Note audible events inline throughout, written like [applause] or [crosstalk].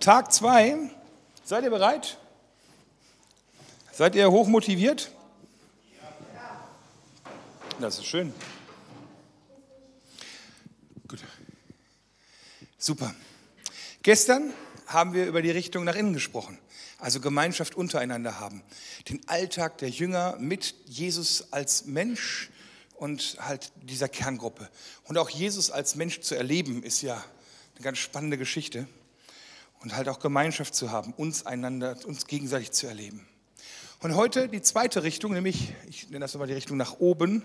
Tag 2. Seid ihr bereit? Seid ihr hoch motiviert? Das ist schön. Gut. Super. Gestern haben wir über die Richtung nach innen gesprochen, also Gemeinschaft untereinander haben, den Alltag der Jünger mit Jesus als Mensch und halt dieser Kerngruppe. Und auch Jesus als Mensch zu erleben, ist ja eine ganz spannende Geschichte. Und halt auch Gemeinschaft zu haben, uns einander, uns gegenseitig zu erleben. Und heute die zweite Richtung, nämlich, ich nenne das nochmal die Richtung nach oben.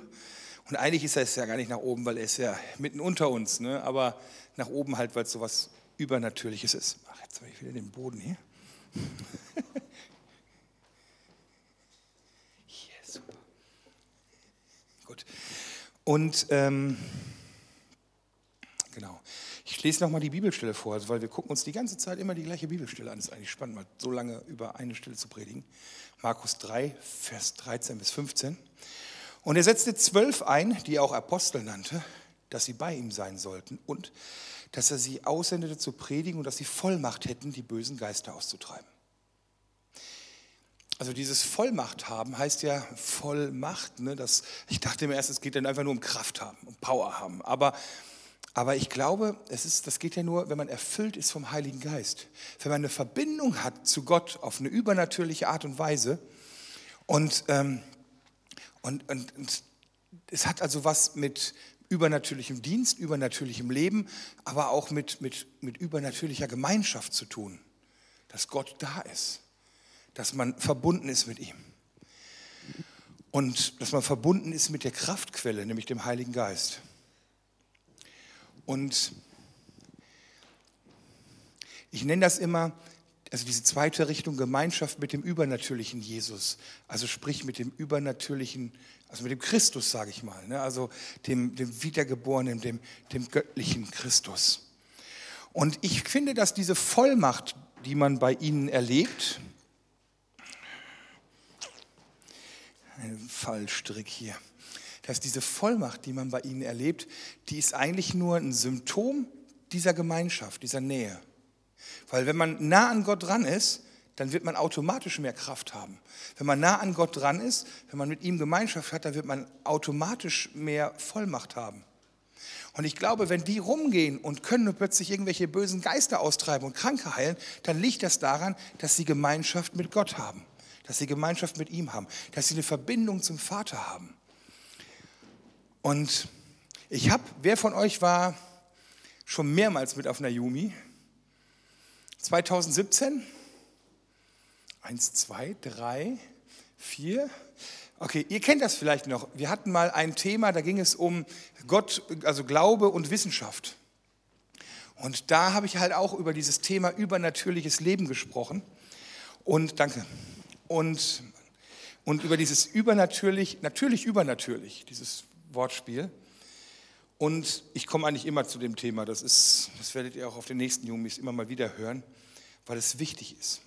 Und eigentlich ist er es ja gar nicht nach oben, weil er ist ja mitten unter uns, ne? aber nach oben halt, weil es so was Übernatürliches ist. Ach, jetzt habe ich wieder den Boden hier. [laughs] Hier, super. Gut. Und ähm. Ich lese nochmal die Bibelstelle vor, also weil wir gucken uns die ganze Zeit immer die gleiche Bibelstelle an. Das ist eigentlich spannend, mal so lange über eine Stelle zu predigen. Markus 3, Vers 13 bis 15. Und er setzte zwölf ein, die er auch Apostel nannte, dass sie bei ihm sein sollten und dass er sie aussendete zu predigen und dass sie Vollmacht hätten, die bösen Geister auszutreiben. Also dieses Vollmacht haben heißt ja Vollmacht. Ne? Das, ich dachte mir erst, es geht dann einfach nur um Kraft haben, um Power haben. Aber, aber ich glaube, es ist, das geht ja nur, wenn man erfüllt ist vom Heiligen Geist. Wenn man eine Verbindung hat zu Gott auf eine übernatürliche Art und Weise. Und, ähm, und, und, und es hat also was mit übernatürlichem Dienst, übernatürlichem Leben, aber auch mit, mit, mit übernatürlicher Gemeinschaft zu tun. Dass Gott da ist, dass man verbunden ist mit ihm. Und dass man verbunden ist mit der Kraftquelle, nämlich dem Heiligen Geist. Und ich nenne das immer also diese zweite Richtung Gemeinschaft mit dem übernatürlichen Jesus, also sprich mit dem übernatürlichen, also mit dem Christus, sage ich mal, ne? also dem, dem Wiedergeborenen, dem, dem göttlichen Christus. Und ich finde, dass diese Vollmacht, die man bei ihnen erlebt, ein Fallstrick hier, dass diese Vollmacht, die man bei ihnen erlebt, die ist eigentlich nur ein Symptom dieser Gemeinschaft, dieser Nähe. Weil wenn man nah an Gott dran ist, dann wird man automatisch mehr Kraft haben. Wenn man nah an Gott dran ist, wenn man mit ihm Gemeinschaft hat, dann wird man automatisch mehr Vollmacht haben. Und ich glaube, wenn die rumgehen und können plötzlich irgendwelche bösen Geister austreiben und Kranke heilen, dann liegt das daran, dass sie Gemeinschaft mit Gott haben, dass sie Gemeinschaft mit ihm haben, dass sie eine Verbindung zum Vater haben. Und ich habe, wer von euch war schon mehrmals mit auf einer Yumi? 2017? Eins, zwei, drei, vier. Okay, ihr kennt das vielleicht noch. Wir hatten mal ein Thema, da ging es um Gott, also Glaube und Wissenschaft. Und da habe ich halt auch über dieses Thema übernatürliches Leben gesprochen. Und danke. Und, und über dieses übernatürlich, natürlich übernatürlich, dieses Wortspiel. Und ich komme eigentlich immer zu dem Thema, das, ist, das werdet ihr auch auf den nächsten Jumis immer mal wieder hören, weil es wichtig ist.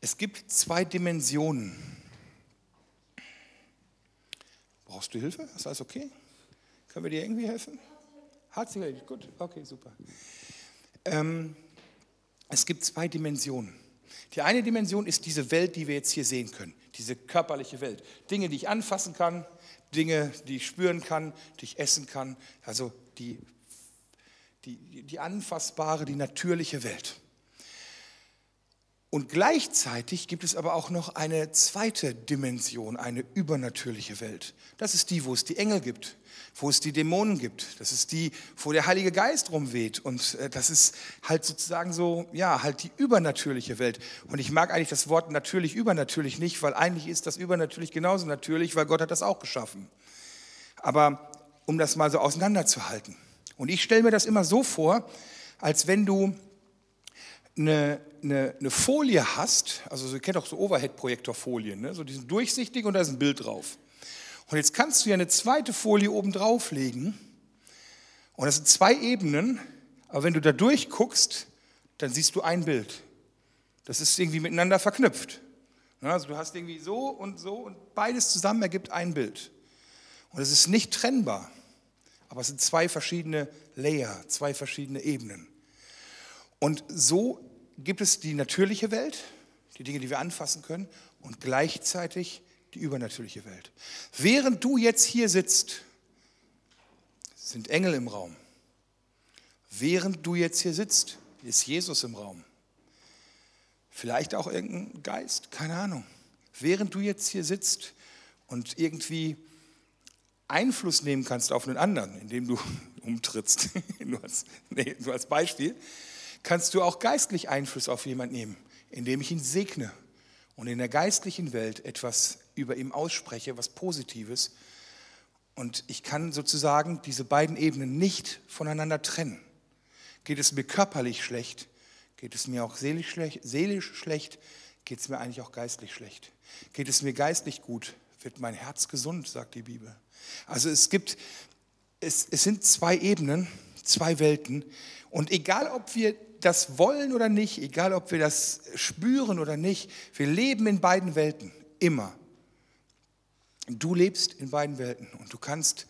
Es gibt zwei Dimensionen. Brauchst du Hilfe? Ist alles okay? Können wir dir irgendwie helfen? Herzlich gut, okay, super. Ähm, es gibt zwei Dimensionen. Die eine Dimension ist diese Welt, die wir jetzt hier sehen können, diese körperliche Welt. Dinge, die ich anfassen kann, Dinge, die ich spüren kann, die ich essen kann, also die, die, die anfassbare, die natürliche Welt. Und gleichzeitig gibt es aber auch noch eine zweite Dimension, eine übernatürliche Welt. Das ist die, wo es die Engel gibt, wo es die Dämonen gibt. Das ist die, wo der Heilige Geist rumweht. Und äh, das ist halt sozusagen so, ja, halt die übernatürliche Welt. Und ich mag eigentlich das Wort natürlich, übernatürlich nicht, weil eigentlich ist das übernatürlich genauso natürlich, weil Gott hat das auch geschaffen. Aber um das mal so auseinanderzuhalten. Und ich stelle mir das immer so vor, als wenn du eine, eine, eine Folie hast, also ihr kennt auch so Overhead-Projektorfolien, ne? so die sind durchsichtig und da ist ein Bild drauf. Und jetzt kannst du ja eine zweite Folie oben drauflegen und das sind zwei Ebenen, aber wenn du da durchguckst, dann siehst du ein Bild. Das ist irgendwie miteinander verknüpft. Also du hast irgendwie so und so und beides zusammen ergibt ein Bild. Und es ist nicht trennbar, aber es sind zwei verschiedene Layer, zwei verschiedene Ebenen. Und so gibt es die natürliche Welt, die Dinge, die wir anfassen können, und gleichzeitig die übernatürliche Welt. Während du jetzt hier sitzt, sind Engel im Raum. Während du jetzt hier sitzt, ist Jesus im Raum. Vielleicht auch irgendein Geist, keine Ahnung. Während du jetzt hier sitzt und irgendwie Einfluss nehmen kannst auf einen anderen, indem du [laughs] umtrittst, [laughs] nur als, nee, nur als Beispiel, kannst du auch geistlich Einfluss auf jemanden nehmen, indem ich ihn segne und in der geistlichen Welt etwas über ihm ausspreche, was Positives. Und ich kann sozusagen diese beiden Ebenen nicht voneinander trennen. Geht es mir körperlich schlecht, geht es mir auch seelisch schlecht, seelisch schlecht geht es mir eigentlich auch geistlich schlecht. Geht es mir geistlich gut, wird mein Herz gesund, sagt die Bibel. Also es gibt, es, es sind zwei Ebenen, zwei Welten. Und egal, ob wir das wollen oder nicht, egal, ob wir das spüren oder nicht, wir leben in beiden Welten, immer. Du lebst in beiden Welten und du kannst,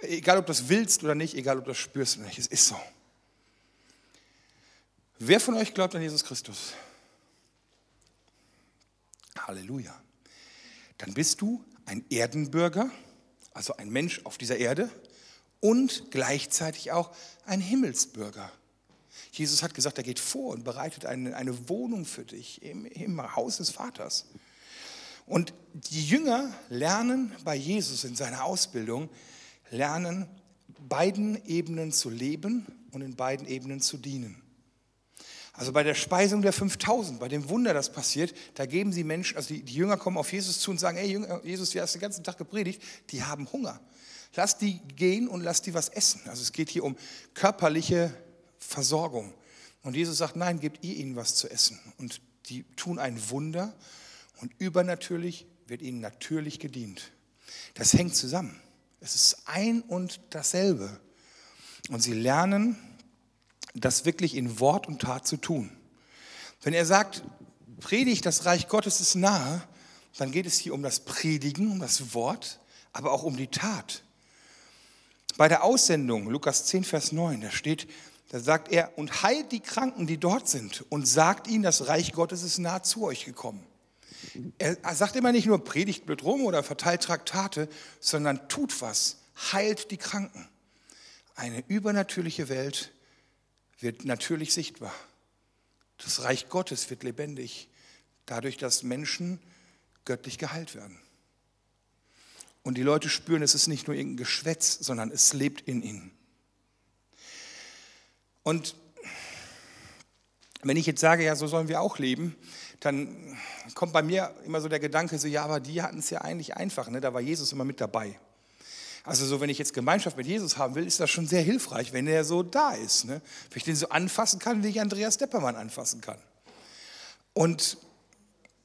egal ob du das willst oder nicht, egal ob du das spürst oder nicht, es ist so. Wer von euch glaubt an Jesus Christus? Halleluja. Dann bist du ein Erdenbürger, also ein Mensch auf dieser Erde und gleichzeitig auch ein Himmelsbürger. Jesus hat gesagt, er geht vor und bereitet eine, eine Wohnung für dich im, im Haus des Vaters. Und die Jünger lernen bei Jesus in seiner Ausbildung, lernen beiden Ebenen zu leben und in beiden Ebenen zu dienen. Also bei der Speisung der 5000, bei dem Wunder, das passiert, da geben sie Menschen, also die, die Jünger kommen auf Jesus zu und sagen, hey Jesus, du hast den ganzen Tag gepredigt, die haben Hunger. Lass die gehen und lass die was essen. Also es geht hier um körperliche Versorgung. Und Jesus sagt, nein, gebt ihr ihnen was zu essen. Und die tun ein Wunder und übernatürlich wird ihnen natürlich gedient. Das hängt zusammen. Es ist ein und dasselbe. Und sie lernen, das wirklich in Wort und Tat zu tun. Wenn er sagt, predigt, das Reich Gottes ist nahe, dann geht es hier um das Predigen, um das Wort, aber auch um die Tat. Bei der Aussendung, Lukas 10, Vers 9, da steht, da sagt er, und heilt die Kranken, die dort sind, und sagt ihnen, das Reich Gottes ist nahe zu euch gekommen. Er sagt immer nicht nur, predigt blöd rum oder verteilt Traktate, sondern tut was, heilt die Kranken. Eine übernatürliche Welt wird natürlich sichtbar. Das Reich Gottes wird lebendig, dadurch, dass Menschen göttlich geheilt werden. Und die Leute spüren, es ist nicht nur irgendein Geschwätz, sondern es lebt in ihnen. Und wenn ich jetzt sage, ja, so sollen wir auch leben, dann kommt bei mir immer so der Gedanke, so, ja, aber die hatten es ja eigentlich einfach, ne? da war Jesus immer mit dabei. Also so, wenn ich jetzt Gemeinschaft mit Jesus haben will, ist das schon sehr hilfreich, wenn er so da ist. Ne? Wenn ich den so anfassen kann, wie ich Andreas Deppermann anfassen kann. Und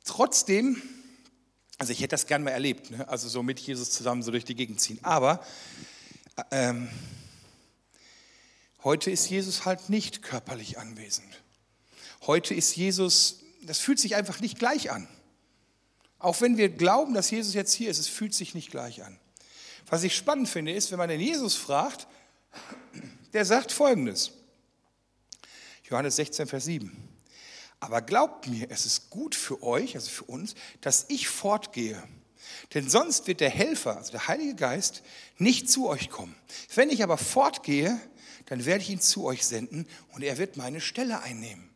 trotzdem, also ich hätte das gern mal erlebt, ne? also so mit Jesus zusammen so durch die Gegend ziehen. Aber ähm, heute ist Jesus halt nicht körperlich anwesend. Heute ist Jesus, das fühlt sich einfach nicht gleich an. Auch wenn wir glauben, dass Jesus jetzt hier ist, es fühlt sich nicht gleich an. Was ich spannend finde, ist, wenn man den Jesus fragt, der sagt folgendes. Johannes 16, Vers 7. Aber glaubt mir, es ist gut für euch, also für uns, dass ich fortgehe. Denn sonst wird der Helfer, also der Heilige Geist, nicht zu euch kommen. Wenn ich aber fortgehe, dann werde ich ihn zu euch senden und er wird meine Stelle einnehmen.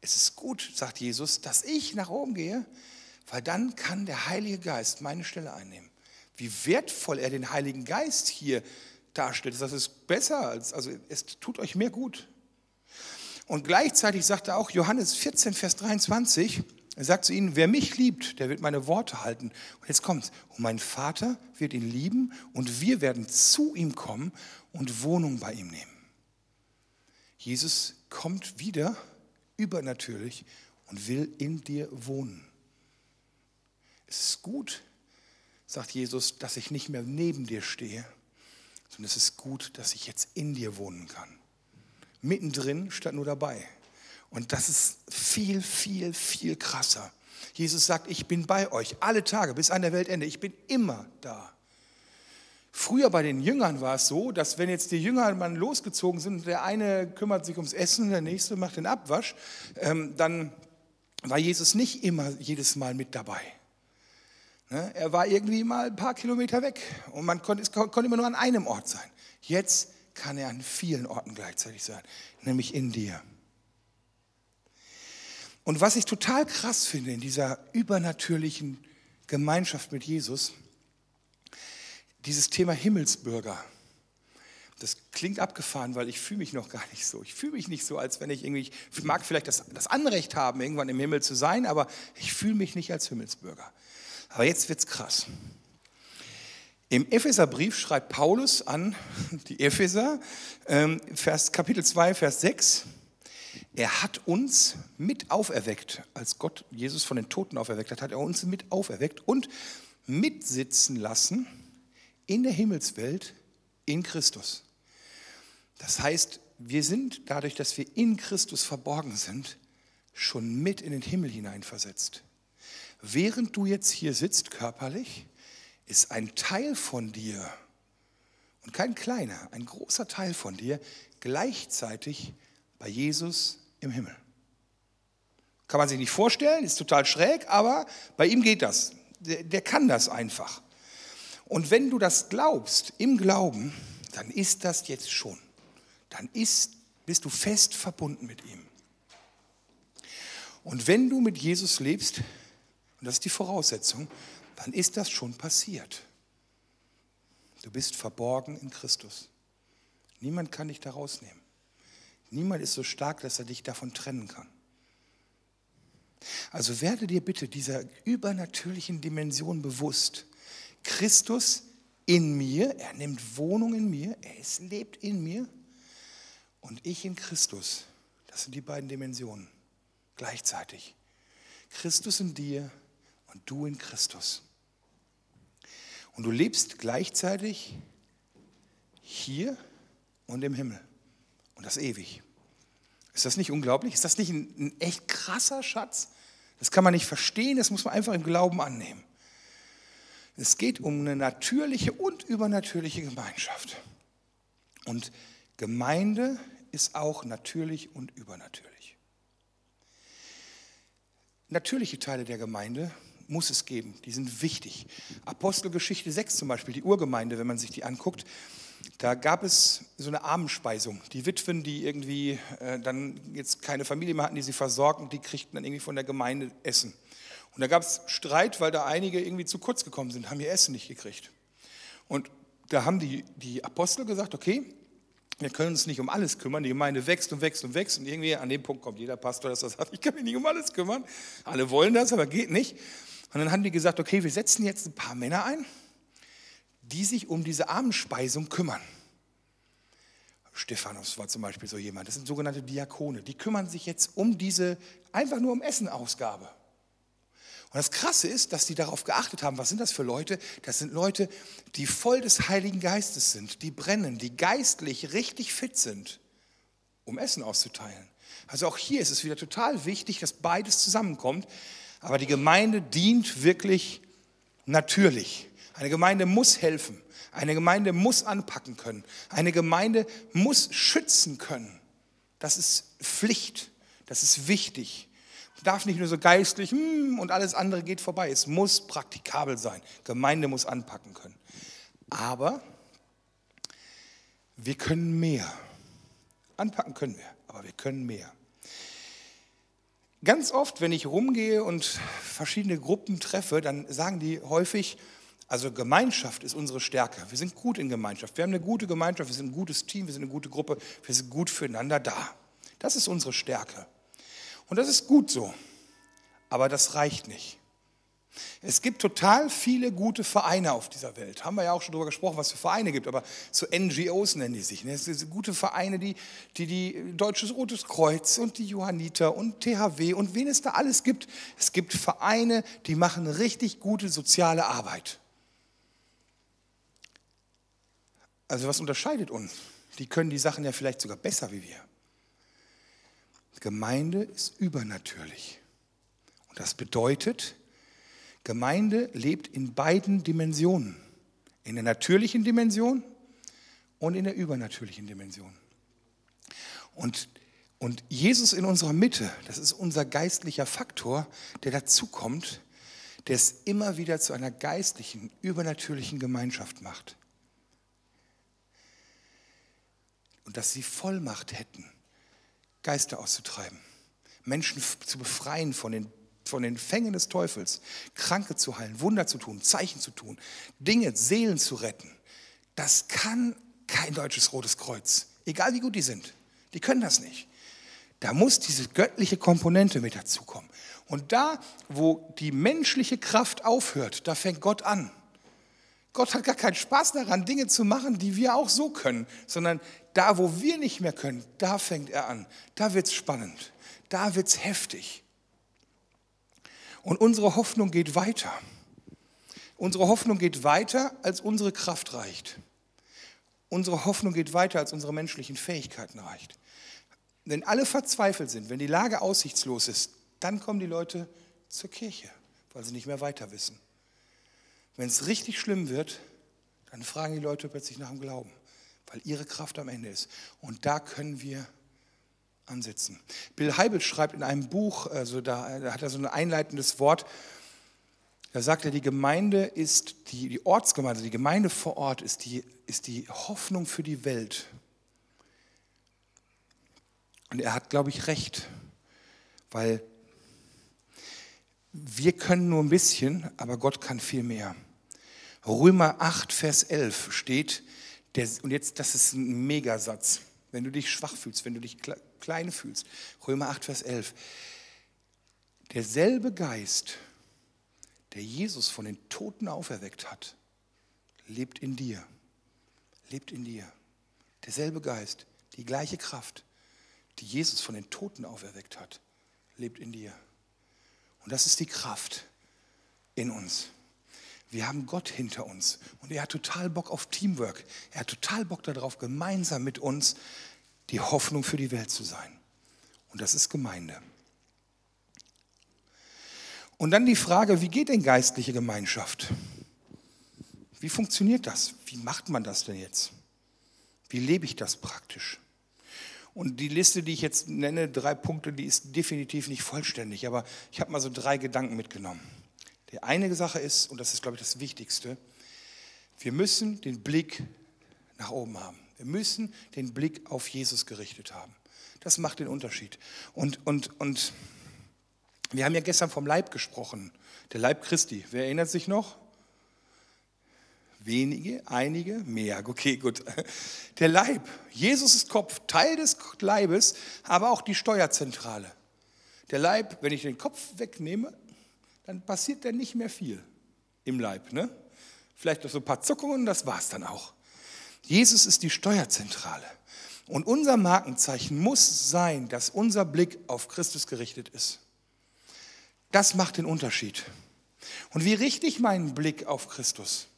Es ist gut, sagt Jesus, dass ich nach oben gehe, weil dann kann der Heilige Geist meine Stelle einnehmen wie wertvoll er den Heiligen Geist hier darstellt. Das ist besser als, also es tut euch mehr gut. Und gleichzeitig sagt er auch Johannes 14, Vers 23, er sagt zu ihnen, wer mich liebt, der wird meine Worte halten. Und jetzt kommt's. Und mein Vater wird ihn lieben und wir werden zu ihm kommen und Wohnung bei ihm nehmen. Jesus kommt wieder übernatürlich und will in dir wohnen. Es ist gut, sagt Jesus, dass ich nicht mehr neben dir stehe, sondern es ist gut, dass ich jetzt in dir wohnen kann. Mittendrin statt nur dabei. Und das ist viel, viel, viel krasser. Jesus sagt, ich bin bei euch alle Tage bis an der Weltende. Ich bin immer da. Früher bei den Jüngern war es so, dass wenn jetzt die Jünger mal losgezogen sind, der eine kümmert sich ums Essen, der nächste macht den Abwasch, ähm, dann war Jesus nicht immer jedes Mal mit dabei. Ne? Er war irgendwie mal ein paar Kilometer weg und man konnte, konnte immer nur an einem Ort sein. Jetzt kann er an vielen Orten gleichzeitig sein, nämlich in dir. Und was ich total krass finde in dieser übernatürlichen Gemeinschaft mit Jesus, dieses Thema Himmelsbürger. Das klingt abgefahren, weil ich fühle mich noch gar nicht so. Ich fühle mich nicht so, als wenn ich irgendwie, ich mag vielleicht das, das Anrecht haben, irgendwann im Himmel zu sein, aber ich fühle mich nicht als Himmelsbürger. Aber jetzt wird's krass. Im Epheserbrief schreibt Paulus an die Epheser, ähm, Vers, Kapitel 2, Vers 6, er hat uns mit auferweckt, als Gott Jesus von den Toten auferweckt hat, hat er uns mit auferweckt und mitsitzen lassen in der Himmelswelt in Christus. Das heißt, wir sind dadurch, dass wir in Christus verborgen sind, schon mit in den Himmel hineinversetzt. Während du jetzt hier sitzt körperlich, ist ein Teil von dir, und kein kleiner, ein großer Teil von dir, gleichzeitig bei Jesus im Himmel. Kann man sich nicht vorstellen, ist total schräg, aber bei ihm geht das. Der, der kann das einfach. Und wenn du das glaubst, im Glauben, dann ist das jetzt schon. Dann ist, bist du fest verbunden mit ihm. Und wenn du mit Jesus lebst, und das ist die Voraussetzung, dann ist das schon passiert. Du bist verborgen in Christus. Niemand kann dich da rausnehmen. Niemand ist so stark, dass er dich davon trennen kann. Also werde dir bitte dieser übernatürlichen Dimension bewusst. Christus in mir, er nimmt Wohnung in mir, er ist, lebt in mir und ich in Christus. Das sind die beiden Dimensionen gleichzeitig. Christus in dir und du in Christus. Und du lebst gleichzeitig hier und im Himmel. Und das ewig. Ist das nicht unglaublich? Ist das nicht ein, ein echt krasser Schatz? Das kann man nicht verstehen, das muss man einfach im Glauben annehmen. Es geht um eine natürliche und übernatürliche Gemeinschaft. Und Gemeinde ist auch natürlich und übernatürlich. Natürliche Teile der Gemeinde muss es geben. Die sind wichtig. Apostelgeschichte 6 zum Beispiel, die Urgemeinde, wenn man sich die anguckt, da gab es so eine Armenspeisung. Die Witwen, die irgendwie äh, dann jetzt keine Familie mehr hatten, die sie versorgten, die kriegten dann irgendwie von der Gemeinde Essen. Und da gab es Streit, weil da einige irgendwie zu kurz gekommen sind, haben ihr Essen nicht gekriegt. Und da haben die, die Apostel gesagt, okay, wir können uns nicht um alles kümmern, die Gemeinde wächst und wächst und wächst und irgendwie an dem Punkt kommt jeder Pastor, dass er sagt, [laughs] ich kann mich nicht um alles kümmern. Alle wollen das, aber geht nicht. Und dann haben die gesagt, okay, wir setzen jetzt ein paar Männer ein, die sich um diese Armenspeisung kümmern. Stephanus war zum Beispiel so jemand, das sind sogenannte Diakone, die kümmern sich jetzt um diese, einfach nur um Essenausgabe. Und das Krasse ist, dass die darauf geachtet haben, was sind das für Leute? Das sind Leute, die voll des Heiligen Geistes sind, die brennen, die geistlich richtig fit sind, um Essen auszuteilen. Also auch hier ist es wieder total wichtig, dass beides zusammenkommt. Aber die Gemeinde dient wirklich natürlich. Eine Gemeinde muss helfen. Eine Gemeinde muss anpacken können. Eine Gemeinde muss schützen können. Das ist Pflicht. Das ist wichtig. Darf nicht nur so geistlich hm, und alles andere geht vorbei. Es muss praktikabel sein. Gemeinde muss anpacken können. Aber wir können mehr. Anpacken können wir, aber wir können mehr. Ganz oft, wenn ich rumgehe und verschiedene Gruppen treffe, dann sagen die häufig, also Gemeinschaft ist unsere Stärke. Wir sind gut in Gemeinschaft. Wir haben eine gute Gemeinschaft, wir sind ein gutes Team, wir sind eine gute Gruppe, wir sind gut füreinander da. Das ist unsere Stärke. Und das ist gut so. Aber das reicht nicht. Es gibt total viele gute Vereine auf dieser Welt. Haben wir ja auch schon darüber gesprochen, was für Vereine gibt, aber so NGOs nennen die sich. Ne? Es sind gute Vereine, die, die die Deutsches Rotes Kreuz und die Johanniter und THW und wen es da alles gibt. Es gibt Vereine, die machen richtig gute soziale Arbeit. Also was unterscheidet uns? Die können die Sachen ja vielleicht sogar besser wie wir. Gemeinde ist übernatürlich. Und das bedeutet, Gemeinde lebt in beiden Dimensionen, In der natürlichen Dimension und in der übernatürlichen Dimension. Und, und Jesus in unserer Mitte, das ist unser geistlicher Faktor, der dazukommt, der es immer wieder zu einer geistlichen, übernatürlichen Gemeinschaft macht. Und dass sie Vollmacht hätten, Geister auszutreiben, Menschen zu befreien von den, von den Fängen des Teufels, Kranke zu heilen, Wunder zu tun, Zeichen zu tun, Dinge, Seelen zu retten. Das kann kein deutsches Rotes Kreuz, egal wie gut die sind. Die können das nicht. Da muss diese göttliche Komponente mit dazukommen. Und da, wo die menschliche Kraft aufhört, da fängt Gott an. Gott hat gar keinen Spaß daran, Dinge zu machen, die wir auch so können, sondern da, wo wir nicht mehr können, da fängt er an. Da wird es spannend. Da wird es heftig. Und unsere Hoffnung geht weiter. Unsere Hoffnung geht weiter, als unsere Kraft reicht. Unsere Hoffnung geht weiter, als unsere menschlichen Fähigkeiten reicht. Wenn alle verzweifelt sind, wenn die Lage aussichtslos ist, dann kommen die Leute zur Kirche, weil sie nicht mehr weiter wissen. Wenn es richtig schlimm wird, dann fragen die Leute plötzlich nach dem Glauben, weil ihre Kraft am Ende ist. Und da können wir ansetzen. Bill Heibel schreibt in einem Buch, also da, da hat er so ein einleitendes Wort, da sagt er, die Gemeinde ist, die, die Ortsgemeinde, die Gemeinde vor Ort ist die, ist die Hoffnung für die Welt. Und er hat, glaube ich, recht, weil wir können nur ein bisschen, aber Gott kann viel mehr. Römer 8, Vers 11 steht, der, und jetzt, das ist ein Megasatz, wenn du dich schwach fühlst, wenn du dich klein fühlst. Römer 8, Vers 11. Derselbe Geist, der Jesus von den Toten auferweckt hat, lebt in dir. Lebt in dir. Derselbe Geist, die gleiche Kraft, die Jesus von den Toten auferweckt hat, lebt in dir. Und das ist die Kraft in uns. Wir haben Gott hinter uns und er hat total Bock auf Teamwork. Er hat total Bock darauf, gemeinsam mit uns die Hoffnung für die Welt zu sein. Und das ist Gemeinde. Und dann die Frage, wie geht denn geistliche Gemeinschaft? Wie funktioniert das? Wie macht man das denn jetzt? Wie lebe ich das praktisch? Und die Liste, die ich jetzt nenne, drei Punkte, die ist definitiv nicht vollständig, aber ich habe mal so drei Gedanken mitgenommen. Die eine Sache ist, und das ist, glaube ich, das Wichtigste, wir müssen den Blick nach oben haben. Wir müssen den Blick auf Jesus gerichtet haben. Das macht den Unterschied. Und, und, und wir haben ja gestern vom Leib gesprochen, der Leib Christi. Wer erinnert sich noch? Wenige, einige, mehr. [laughs] Okay, gut. Der Leib. Jesus ist Kopf, Teil des Leibes, aber auch die Steuerzentrale. Der Leib, wenn ich den Kopf wegnehme, dann passiert da nicht mehr viel im Leib. Ne? Vielleicht noch so ein paar Zuckungen, das war es dann auch. Jesus ist die Steuerzentrale. Und unser Markenzeichen muss sein, dass unser Blick auf Christus gerichtet ist. Das macht den Unterschied. Und wie richte ich meinen Blick auf Christus?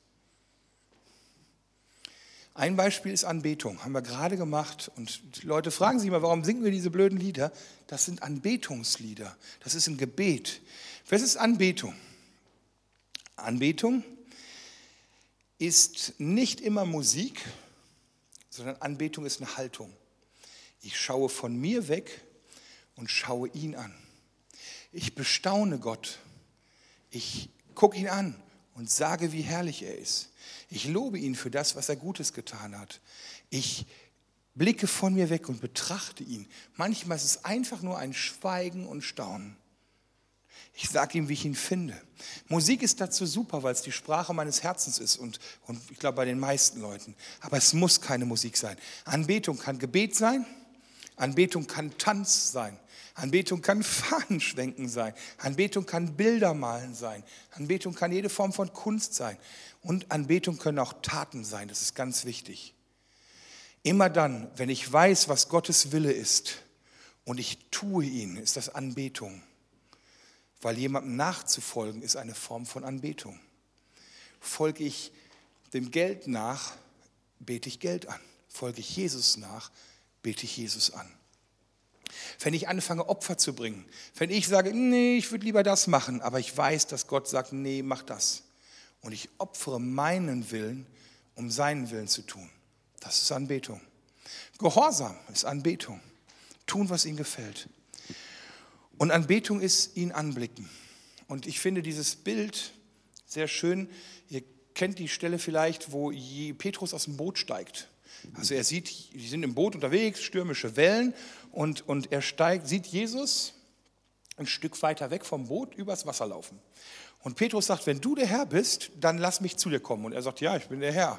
Ein Beispiel ist Anbetung, haben wir gerade gemacht. Und die Leute fragen sich immer, warum singen wir diese blöden Lieder? Das sind Anbetungslieder. Das ist ein Gebet. Was ist Anbetung? Anbetung ist nicht immer Musik, sondern Anbetung ist eine Haltung. Ich schaue von mir weg und schaue ihn an. Ich bestaune Gott. Ich gucke ihn an und sage, wie herrlich er ist. Ich lobe ihn für das, was er Gutes getan hat. Ich blicke von mir weg und betrachte ihn. Manchmal ist es einfach nur ein Schweigen und Staunen. Ich sage ihm, wie ich ihn finde. Musik ist dazu super, weil es die Sprache meines Herzens ist und, und ich glaube bei den meisten Leuten. Aber es muss keine Musik sein. Anbetung kann Gebet sein, Anbetung kann Tanz sein, Anbetung kann Fahnenschwenken sein, Anbetung kann Bilder malen sein, Anbetung kann jede Form von Kunst sein und Anbetung können auch Taten sein, das ist ganz wichtig. Immer dann, wenn ich weiß, was Gottes Wille ist und ich tue ihn, ist das Anbetung. Weil jemandem nachzufolgen ist eine Form von Anbetung. Folge ich dem Geld nach, bete ich Geld an. Folge ich Jesus nach, bete ich Jesus an. Wenn ich anfange, Opfer zu bringen, wenn ich sage, nee, ich würde lieber das machen, aber ich weiß, dass Gott sagt, nee, mach das. Und ich opfere meinen Willen um seinen Willen zu tun. Das ist Anbetung. Gehorsam ist Anbetung. Tun, was ihm gefällt. Und Anbetung ist ihn anblicken. Und ich finde dieses Bild sehr schön. Ihr kennt die Stelle vielleicht, wo Petrus aus dem Boot steigt. Also er sieht, die sind im Boot unterwegs, stürmische Wellen und, und er steigt, sieht Jesus ein Stück weiter weg vom Boot übers Wasser laufen. Und Petrus sagt, wenn du der Herr bist, dann lass mich zu dir kommen. Und er sagt, ja, ich bin der Herr.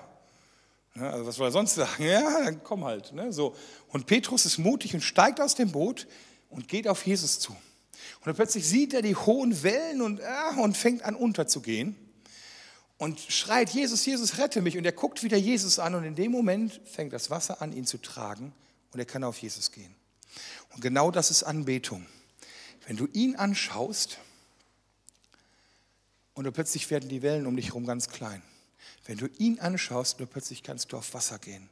Ja, also was soll er sonst sagen? [laughs] Ja, dann komm halt. Ne? So. Und Petrus ist mutig und steigt aus dem Boot und geht auf Jesus zu. Und dann plötzlich sieht er die hohen Wellen und, äh, und fängt an unterzugehen und schreit, Jesus, Jesus, rette mich. Und er guckt wieder Jesus an und in dem Moment fängt das Wasser an, ihn zu tragen und er kann auf Jesus gehen. Und genau das ist Anbetung. Wenn du ihn anschaust und plötzlich werden die Wellen um dich herum ganz klein. Wenn du ihn anschaust und plötzlich kannst du auf Wasser gehen,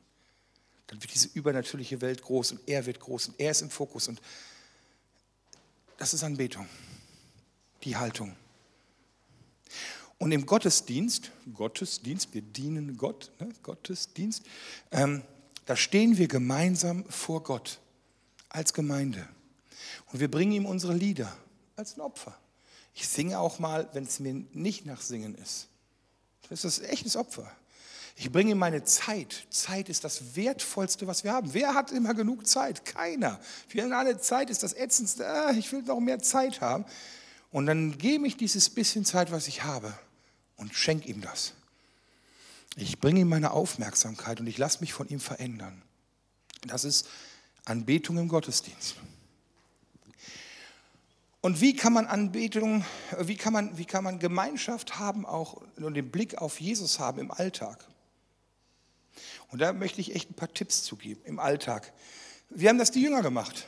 dann wird diese übernatürliche Welt groß und er wird groß und er ist im Fokus und das ist Anbetung, die Haltung. Und im Gottesdienst, Gottesdienst, wir dienen Gott, ne, Gottesdienst, ähm, da stehen wir gemeinsam vor Gott als Gemeinde. Und wir bringen ihm unsere Lieder als ein Opfer. Ich singe auch mal, wenn es mir nicht nach Singen ist. Das ist ein echtes Opfer. Ich bringe ihm meine Zeit. Zeit ist das Wertvollste, was wir haben. Wer hat immer genug Zeit? Keiner. Wir haben alle Zeit, ist das Ätzendste. Ah, ich will noch mehr Zeit haben. Und dann gebe ich dieses bisschen Zeit, was ich habe, und schenke ihm das. Ich bringe ihm meine Aufmerksamkeit und ich lasse mich von ihm verändern. Das ist Anbetung im Gottesdienst. Und wie kann man Anbetung, wie kann man, wie kann man Gemeinschaft haben auch und den Blick auf Jesus haben im Alltag? Und da möchte ich echt ein paar Tipps zugeben im Alltag. Wir haben das die Jünger gemacht,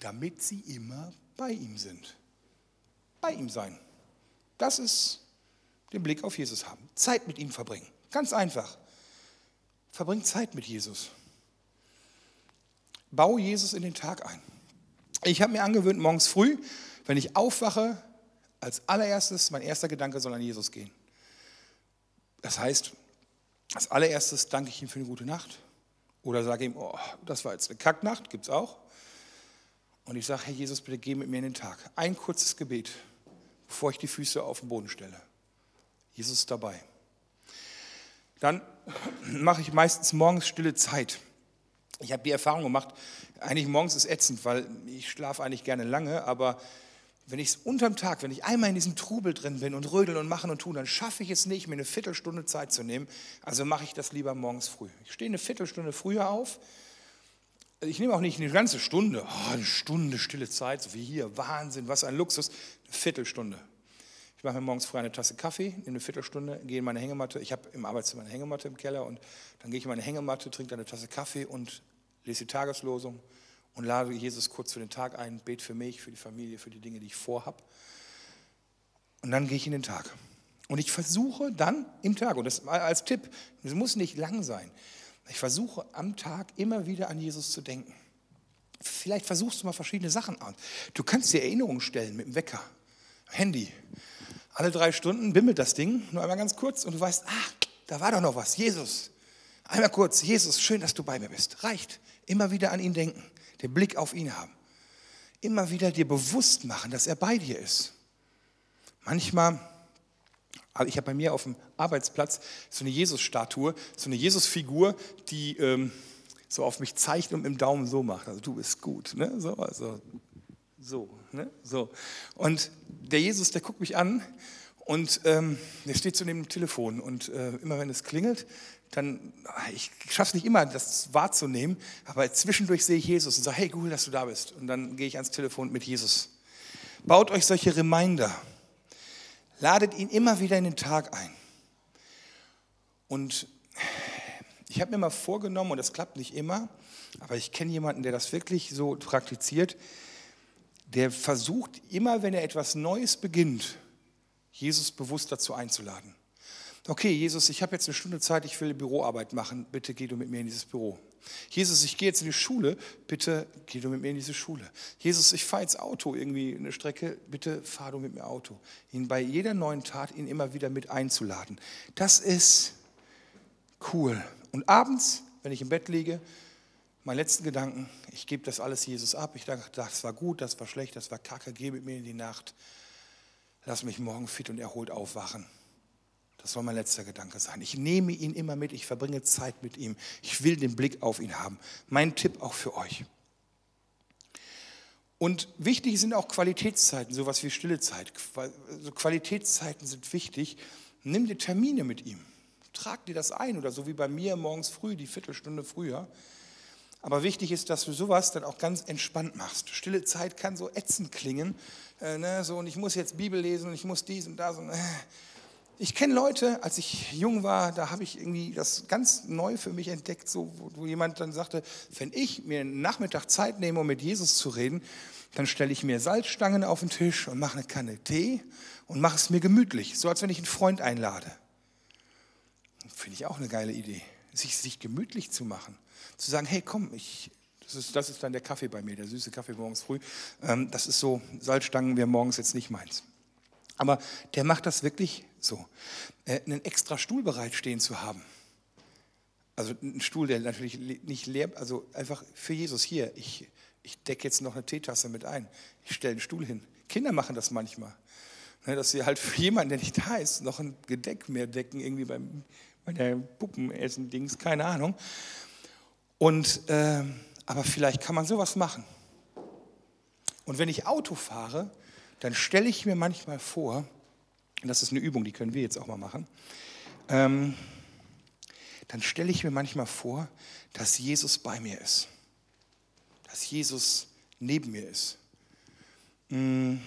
damit sie immer bei ihm sind. Bei ihm sein. Das ist den Blick auf Jesus haben. Zeit mit ihm verbringen. Ganz einfach. Verbring Zeit mit Jesus. Bau Jesus in den Tag ein. Ich habe mir angewöhnt, morgens früh, wenn ich aufwache, als allererstes, mein erster Gedanke soll an Jesus gehen. Das heißt, als allererstes danke ich ihm für eine gute Nacht. Oder sage ihm, oh, das war jetzt eine Kacknacht, gibt es auch. Und ich sage, Herr Jesus, bitte geh mit mir in den Tag. Ein kurzes Gebet, bevor ich die Füße auf den Boden stelle. Jesus ist dabei. Dann [clears throat] mache ich meistens morgens stille Zeit. Ich habe die Erfahrung gemacht, eigentlich morgens ist ätzend, weil ich schlafe eigentlich gerne lange, aber wenn ich es unterm Tag, wenn ich einmal in diesem Trubel drin bin und rödeln und machen und tun, dann schaffe ich es nicht, mir eine Viertelstunde Zeit zu nehmen. Also mache ich das lieber morgens früh. Ich stehe eine Viertelstunde früher auf. Ich nehme auch nicht eine ganze Stunde, oh, eine Stunde stille Zeit, so wie hier, Wahnsinn, was ein Luxus. Eine Viertelstunde. Ich mache mir morgens früh eine Tasse Kaffee, nehme eine Viertelstunde, gehe in meine Hängematte. Ich habe im Arbeitszimmer eine Hängematte im Keller und dann gehe ich in meine Hängematte, trinke eine Tasse Kaffee und lese die Tageslosung und lade Jesus kurz für den Tag ein, bete für mich, für die Familie, für die Dinge, die ich vorhab. Und dann gehe ich in den Tag. Und ich versuche dann im Tag, und das als Tipp, es muss nicht lang sein, ich versuche am Tag immer wieder an Jesus zu denken. Vielleicht versuchst du mal verschiedene Sachen an. Du kannst dir Erinnerungen stellen mit dem Wecker, Handy. Alle drei Stunden bimmelt das Ding, nur einmal ganz kurz, und du weißt, ach, da war doch noch was, Jesus. Einmal kurz, Jesus, schön, dass du bei mir bist. Reicht. Immer wieder an ihn denken, den Blick auf ihn haben. Immer wieder dir bewusst machen, dass er bei dir ist. Manchmal, also ich habe bei mir auf dem Arbeitsplatz so eine Jesus-Statue, so eine Jesus-Figur, die ähm, so auf mich zeigt und mit dem Daumen so macht. Also du bist gut. Ne? So, also, so, ne? so. Und der Jesus, der guckt mich an und ähm, der steht neben dem Telefon und äh, immer wenn es klingelt, dann, ich schaffe es nicht immer, das wahrzunehmen, aber zwischendurch sehe ich Jesus und sage, hey, cool, dass du da bist. Und dann gehe ich ans Telefon mit Jesus. Baut euch solche Reminder. Ladet ihn immer wieder in den Tag ein. Und ich habe mir mal vorgenommen, und das klappt nicht immer, aber ich kenne jemanden, der das wirklich so praktiziert, der versucht immer, wenn er etwas Neues beginnt, Jesus bewusst dazu einzuladen. Okay, Jesus, ich habe jetzt eine Stunde Zeit, ich will Büroarbeit machen, bitte geh du mit mir in dieses Büro. Jesus, ich gehe jetzt in die Schule, bitte geh du mit mir in diese Schule. Jesus, ich fahre jetzt Auto irgendwie eine Strecke, bitte fahr du mit mir Auto. Ihn bei jeder neuen Tat, ihn immer wieder mit einzuladen. Das ist cool. Und abends, wenn ich im Bett liege, mein letzten Gedanken, ich gebe das alles Jesus ab. Ich dachte, das war gut, das war schlecht, das war kacke, geh mit mir in die Nacht. Lass mich morgen fit und erholt aufwachen. Das soll mein letzter Gedanke sein. Ich nehme ihn immer mit, ich verbringe Zeit mit ihm. Ich will den Blick auf ihn haben. Mein Tipp auch für euch. Und wichtig sind auch Qualitätszeiten, sowas wie stille Zeit. Also Qualitätszeiten sind wichtig. Nimm dir Termine mit ihm. Trag dir das ein oder so wie bei mir morgens früh, die Viertelstunde früher. Aber wichtig ist, dass du sowas dann auch ganz entspannt machst. Stille Zeit kann so ätzend klingen. Äh, ne, so, und ich muss jetzt Bibel lesen und ich muss dies und das. Und, äh, ich kenne Leute, als ich jung war, da habe ich irgendwie das ganz neu für mich entdeckt, so, wo, jemand dann sagte, wenn ich mir einen Nachmittag Zeit nehme, um mit Jesus zu reden, dann stelle ich mir Salzstangen auf den Tisch und mache eine Kanne Tee und mache es mir gemütlich, so als wenn ich einen Freund einlade. Finde ich auch eine geile Idee, sich, sich gemütlich zu machen. Zu sagen, hey komm, ich, das, ist, das ist dann der Kaffee bei mir, der süße Kaffee morgens früh. Ähm, das ist so, Salzstangen wäre morgens jetzt nicht meins. Aber der macht das wirklich so. Äh, einen extra Stuhl bereitstehen zu haben. Also ein Stuhl, der natürlich nicht leer, also einfach für Jesus hier. Ich, ich decke jetzt noch eine Teetasse mit ein. Ich stelle einen Stuhl hin. Kinder machen das manchmal. Ne, dass sie halt für jemanden, der nicht da ist, noch ein Gedeck mehr decken, irgendwie beim, bei der Puppenessen-Dings, keine Ahnung. Und, äh, aber vielleicht kann man sowas machen. Und wenn ich Auto fahre, dann stelle ich mir manchmal vor, und das ist eine Übung, die können wir jetzt auch mal machen, ähm, dann stelle ich mir manchmal vor, dass Jesus bei mir ist, dass Jesus neben mir ist. Hm.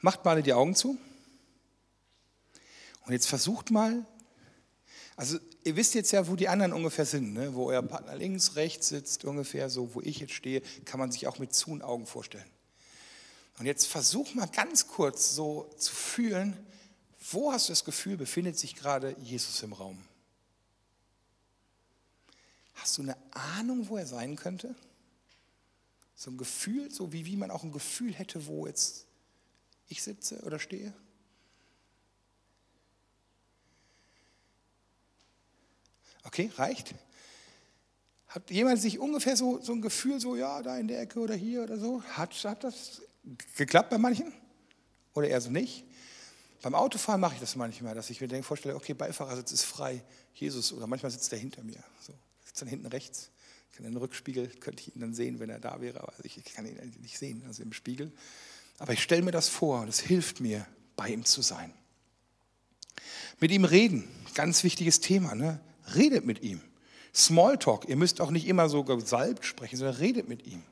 Macht mal die Augen zu und jetzt versucht mal, also ihr wisst jetzt ja, wo die anderen ungefähr sind, ne? wo euer Partner links, rechts sitzt, ungefähr so, wo ich jetzt stehe, kann man sich auch mit zu und Augen vorstellen. Und jetzt versuch mal ganz kurz so zu fühlen, wo hast du das Gefühl, befindet sich gerade Jesus im Raum? Hast du eine Ahnung, wo er sein könnte? So ein Gefühl, so wie, wie man auch ein Gefühl hätte, wo jetzt ich sitze oder stehe? Okay, reicht? Hat jemand sich ungefähr so, so ein Gefühl, so ja, da in der Ecke oder hier oder so? Hat, hat das geklappt bei manchen? Oder eher so nicht? Beim Autofahren mache ich das manchmal, dass ich mir denke, vorstelle, okay, Beifahrersitz ist frei, Jesus, oder manchmal sitzt er hinter mir. So, sitzt dann hinten rechts, kann in den Rückspiegel, könnte ich ihn dann sehen, wenn er da wäre, aber ich kann ihn nicht sehen, also im Spiegel. Aber ich stelle mir das vor und es hilft mir, bei ihm zu sein. Mit ihm reden, ganz wichtiges Thema. Ne? Redet mit ihm. Smalltalk, ihr müsst auch nicht immer so gesalbt sprechen, sondern redet mit ihm.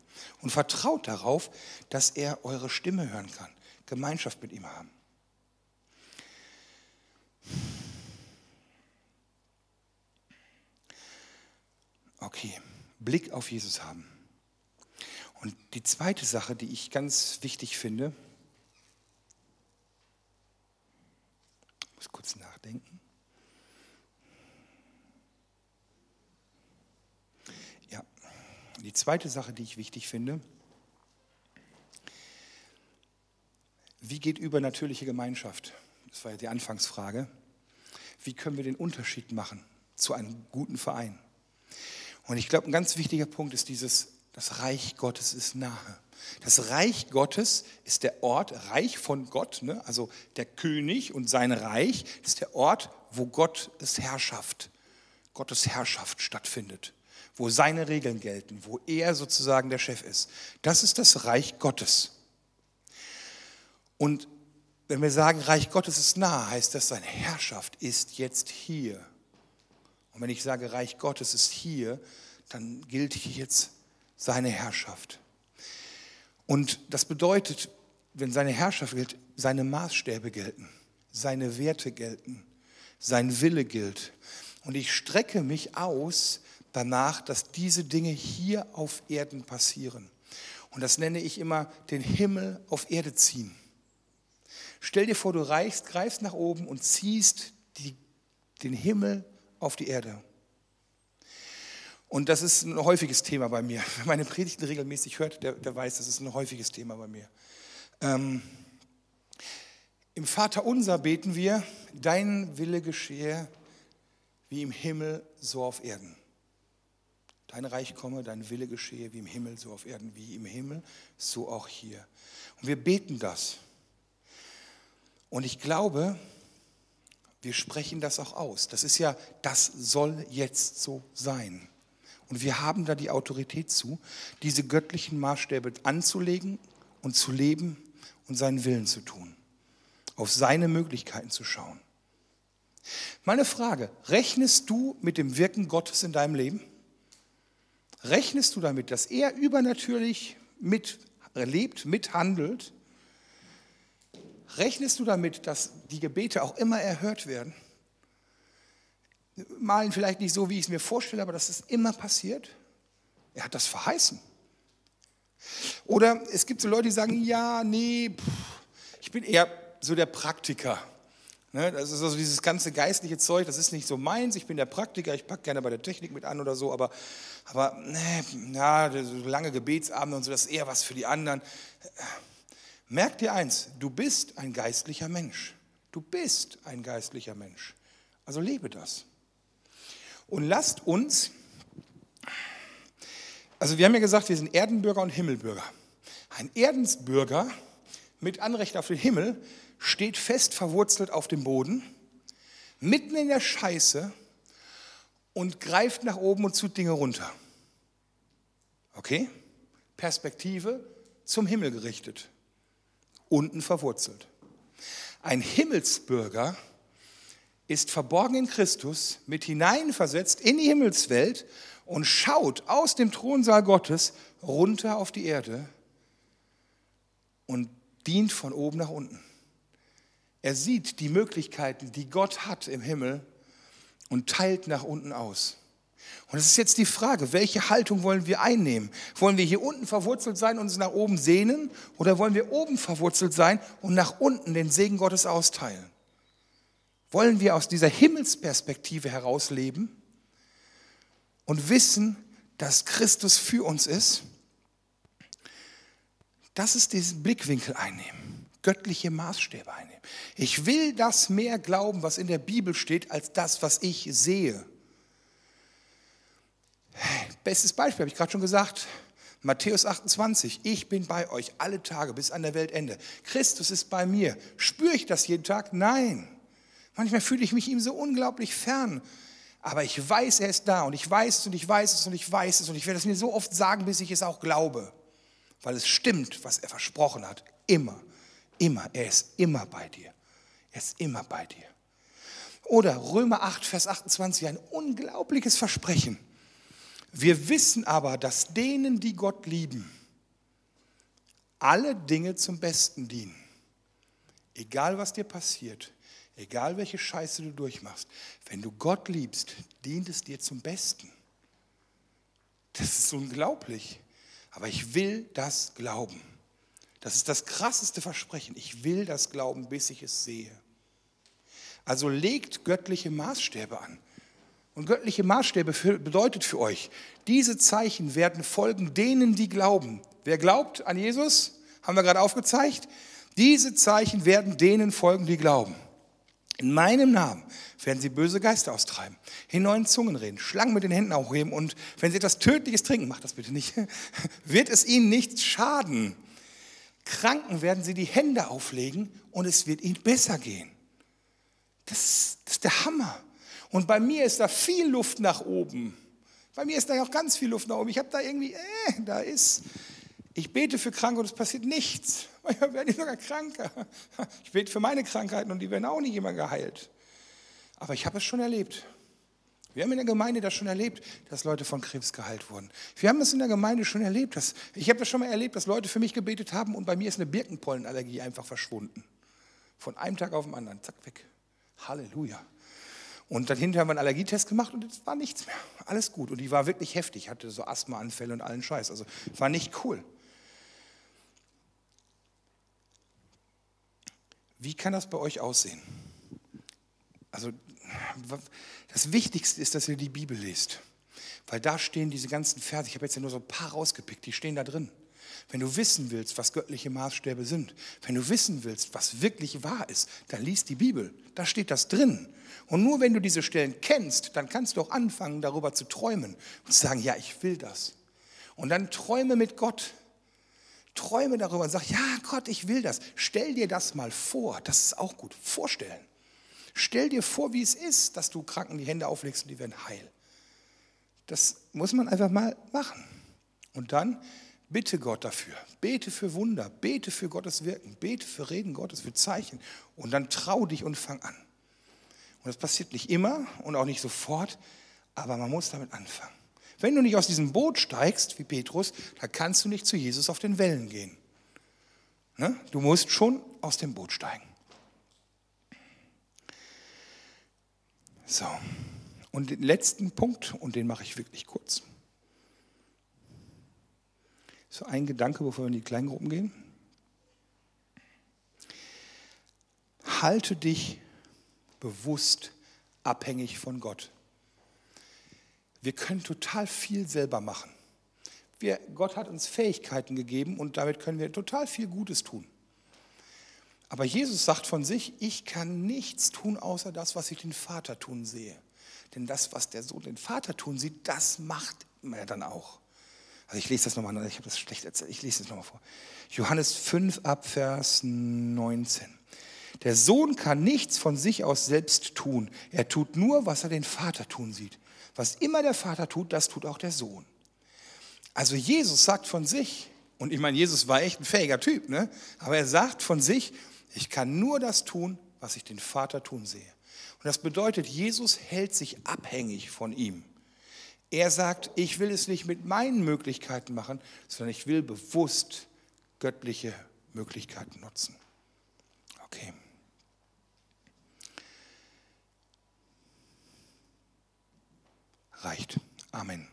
Und vertraut darauf, dass er eure Stimme hören kann. Gemeinschaft mit ihm haben. Okay, Blick auf Jesus haben. Und die zweite Sache, die ich ganz wichtig finde, ich muss kurz nachdenken. Die zweite Sache, die ich wichtig finde, wie geht übernatürliche Gemeinschaft? Das war ja die Anfangsfrage. Wie können wir den Unterschied machen zu einem guten Verein? Und ich glaube, ein ganz wichtiger Punkt ist dieses, das Reich Gottes ist nahe. Das Reich Gottes ist der Ort, Reich von Gott, ne? also der König und sein Reich ist der Ort, wo Gottes Herrschaft, Gottes Herrschaft stattfindet wo seine Regeln gelten, wo er sozusagen der Chef ist. Das ist das Reich Gottes. Und wenn wir sagen, Reich Gottes ist nah, heißt das, seine Herrschaft ist jetzt hier. Und wenn ich sage, Reich Gottes ist hier, dann gilt hier jetzt seine Herrschaft. Und das bedeutet, wenn seine Herrschaft gilt, seine Maßstäbe gelten, seine Werte gelten, sein Wille gilt. Und ich strecke mich aus danach, dass diese Dinge hier auf Erden passieren. Und das nenne ich immer den Himmel auf Erde ziehen. Stell dir vor, du reichst, greifst nach oben und ziehst die, den Himmel auf die Erde. Und das ist ein häufiges Thema bei mir. Wer meine Predigten regelmäßig hört, der, der weiß, das ist ein häufiges Thema bei mir. Ähm, Im Vater unser beten wir, dein Wille geschehe wie im Himmel, so auf Erden. Dein Reich komme, dein Wille geschehe wie im Himmel, so auf Erden, wie im Himmel, so auch hier. Und wir beten das. Und ich glaube, wir sprechen das auch aus. Das ist ja, das soll jetzt so sein. Und wir haben da die Autorität zu, diese göttlichen Maßstäbe anzulegen und zu leben und seinen Willen zu tun, auf seine Möglichkeiten zu schauen. Meine Frage, rechnest du mit dem Wirken Gottes in deinem Leben? Rechnest du damit, dass er übernatürlich mitlebt, mithandelt? Rechnest du damit, dass die Gebete auch immer erhört werden? Malen vielleicht nicht so, wie ich es mir vorstelle, aber dass es immer passiert? Er hat das verheißen. Oder es gibt so Leute, die sagen, ja, nee, pff, ich bin eher so der Praktiker. Ne, das ist also dieses ganze geistliche Zeug, das ist nicht so meins. Ich bin der Praktiker, ich packe gerne bei der Technik mit an oder so, aber, aber nee, ja, so lange Gebetsabende und so, das ist eher was für die anderen. Merk dir eins, du bist ein geistlicher Mensch. Du bist ein geistlicher Mensch. Also lebe das. Und lasst uns, also wir haben ja gesagt, wir sind Erdenbürger und Himmelbürger. Ein Erdensbürger mit Anrecht auf den Himmel steht fest verwurzelt auf dem Boden, mitten in der Scheiße und greift nach oben und zieht Dinge runter. Okay? Perspektive zum Himmel gerichtet, unten verwurzelt. Ein Himmelsbürger ist verborgen in Christus, mit hineinversetzt in die Himmelswelt und schaut aus dem Thronsaal Gottes runter auf die Erde und dient von oben nach unten. Er sieht die Möglichkeiten, die Gott hat im Himmel und teilt nach unten aus. Und es ist jetzt die Frage, welche Haltung wollen wir einnehmen? Wollen wir hier unten verwurzelt sein und uns nach oben sehnen oder wollen wir oben verwurzelt sein und nach unten den Segen Gottes austeilen? Wollen wir aus dieser Himmelsperspektive heraus leben und wissen, dass Christus für uns ist? Das ist diesen Blickwinkel einnehmen, göttliche Maßstäbe einnehmen. Ich will das mehr glauben, was in der Bibel steht, als das, was ich sehe. Bestes Beispiel habe ich gerade schon gesagt. Matthäus 28, ich bin bei euch alle Tage bis an der Weltende. Christus ist bei mir. Spüre ich das jeden Tag? Nein. Manchmal fühle ich mich ihm so unglaublich fern. Aber ich weiß, er ist da und ich weiß es und ich weiß es und ich weiß es und ich werde es mir so oft sagen, bis ich es auch glaube. Weil es stimmt, was er versprochen hat. Immer. Immer, er ist immer bei dir. Er ist immer bei dir. Oder Römer 8, Vers 28, ein unglaubliches Versprechen. Wir wissen aber, dass denen, die Gott lieben, alle Dinge zum Besten dienen. Egal was dir passiert, egal welche Scheiße du durchmachst, wenn du Gott liebst, dient es dir zum Besten. Das ist unglaublich. Aber ich will das glauben. Das ist das krasseste Versprechen. Ich will das glauben, bis ich es sehe. Also legt göttliche Maßstäbe an. Und göttliche Maßstäbe für, bedeutet für euch, diese Zeichen werden folgen denen, die glauben. Wer glaubt an Jesus, haben wir gerade aufgezeigt. Diese Zeichen werden denen folgen, die glauben. In meinem Namen werden sie böse Geister austreiben, in neuen Zungen reden, Schlangen mit den Händen aufheben und wenn sie etwas Tödliches trinken, macht das bitte nicht, [laughs] wird es ihnen nichts schaden. Kranken werden sie die Hände auflegen und es wird ihnen besser gehen. Das, das ist der Hammer. Und bei mir ist da viel Luft nach oben. Bei mir ist da auch ganz viel Luft nach oben. Ich habe da irgendwie, äh, da ist, ich bete für Kranke und es passiert nichts. [laughs] Manchmal werde ich sogar kranker. Ich bete für meine Krankheiten und die werden auch nicht immer geheilt. Aber ich habe es schon erlebt. Wir haben in der Gemeinde das schon erlebt, dass Leute von Krebs geheilt wurden. Wir haben das in der Gemeinde schon erlebt. Dass, ich habe das schon mal erlebt, dass Leute für mich gebetet haben und bei mir ist eine Birkenpollenallergie einfach verschwunden. Von einem Tag auf den anderen, zack, weg. Halleluja. Und dann hinterher haben wir einen Allergietest gemacht und es war nichts mehr. Alles gut. Und die war wirklich heftig, Ich hatte so Asthmaanfälle und allen Scheiß. Also war nicht cool. Wie kann das bei euch aussehen? Also das Wichtigste ist, dass ihr die Bibel lest, weil da stehen diese ganzen Verse. Ich habe jetzt ja nur so ein paar rausgepickt, die stehen da drin. Wenn du wissen willst, was göttliche Maßstäbe sind, wenn du wissen willst, was wirklich wahr ist, dann liest die Bibel. Da steht das drin. Und nur wenn du diese Stellen kennst, dann kannst du auch anfangen, darüber zu träumen und zu sagen, ja, ich will das. Und dann träume mit Gott. Träume darüber und sag, ja Gott, ich will das. Stell dir das mal vor. Das ist auch gut. Vorstellen. Stell dir vor, wie es ist, dass du Kranken die Hände auflegst und die werden heil. Das muss man einfach mal machen. Und dann bitte Gott dafür. Bete für Wunder, bete für Gottes Wirken, bete für Reden Gottes, für Zeichen. Und dann trau dich und fang an. Und das passiert nicht immer und auch nicht sofort, aber man muss damit anfangen. Wenn du nicht aus diesem Boot steigst, wie Petrus, dann kannst du nicht zu Jesus auf den Wellen gehen. Ne? Du musst schon aus dem Boot steigen. So, und den letzten Punkt, und den mache ich wirklich kurz. So ein Gedanke, bevor wir in die Kleingruppen gehen. Halte dich bewusst abhängig von Gott. Wir können total viel selber machen. Wir, Gott hat uns Fähigkeiten gegeben und damit können wir total viel Gutes tun. Aber Jesus sagt von sich, ich kann nichts tun, außer das, was ich den Vater tun sehe. Denn das, was der Sohn den Vater tun sieht, das macht er dann auch. Also ich lese das nochmal, ich habe das schlecht erzählt, ich lese das nochmal vor. Johannes 5 ab Vers 19. Der Sohn kann nichts von sich aus selbst tun. Er tut nur, was er den Vater tun sieht. Was immer der Vater tut, das tut auch der Sohn. Also Jesus sagt von sich, und ich meine, Jesus war echt ein fähiger Typ, ne? aber er sagt von sich, ich kann nur das tun, was ich den Vater tun sehe. Und das bedeutet, Jesus hält sich abhängig von ihm. Er sagt, ich will es nicht mit meinen Möglichkeiten machen, sondern ich will bewusst göttliche Möglichkeiten nutzen. Okay. reicht. Amen.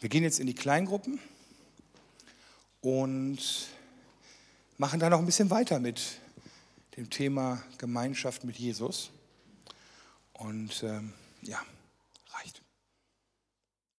Wir gehen jetzt in die Kleingruppen und machen da noch ein bisschen weiter mit dem Thema Gemeinschaft mit Jesus. Und ähm, ja.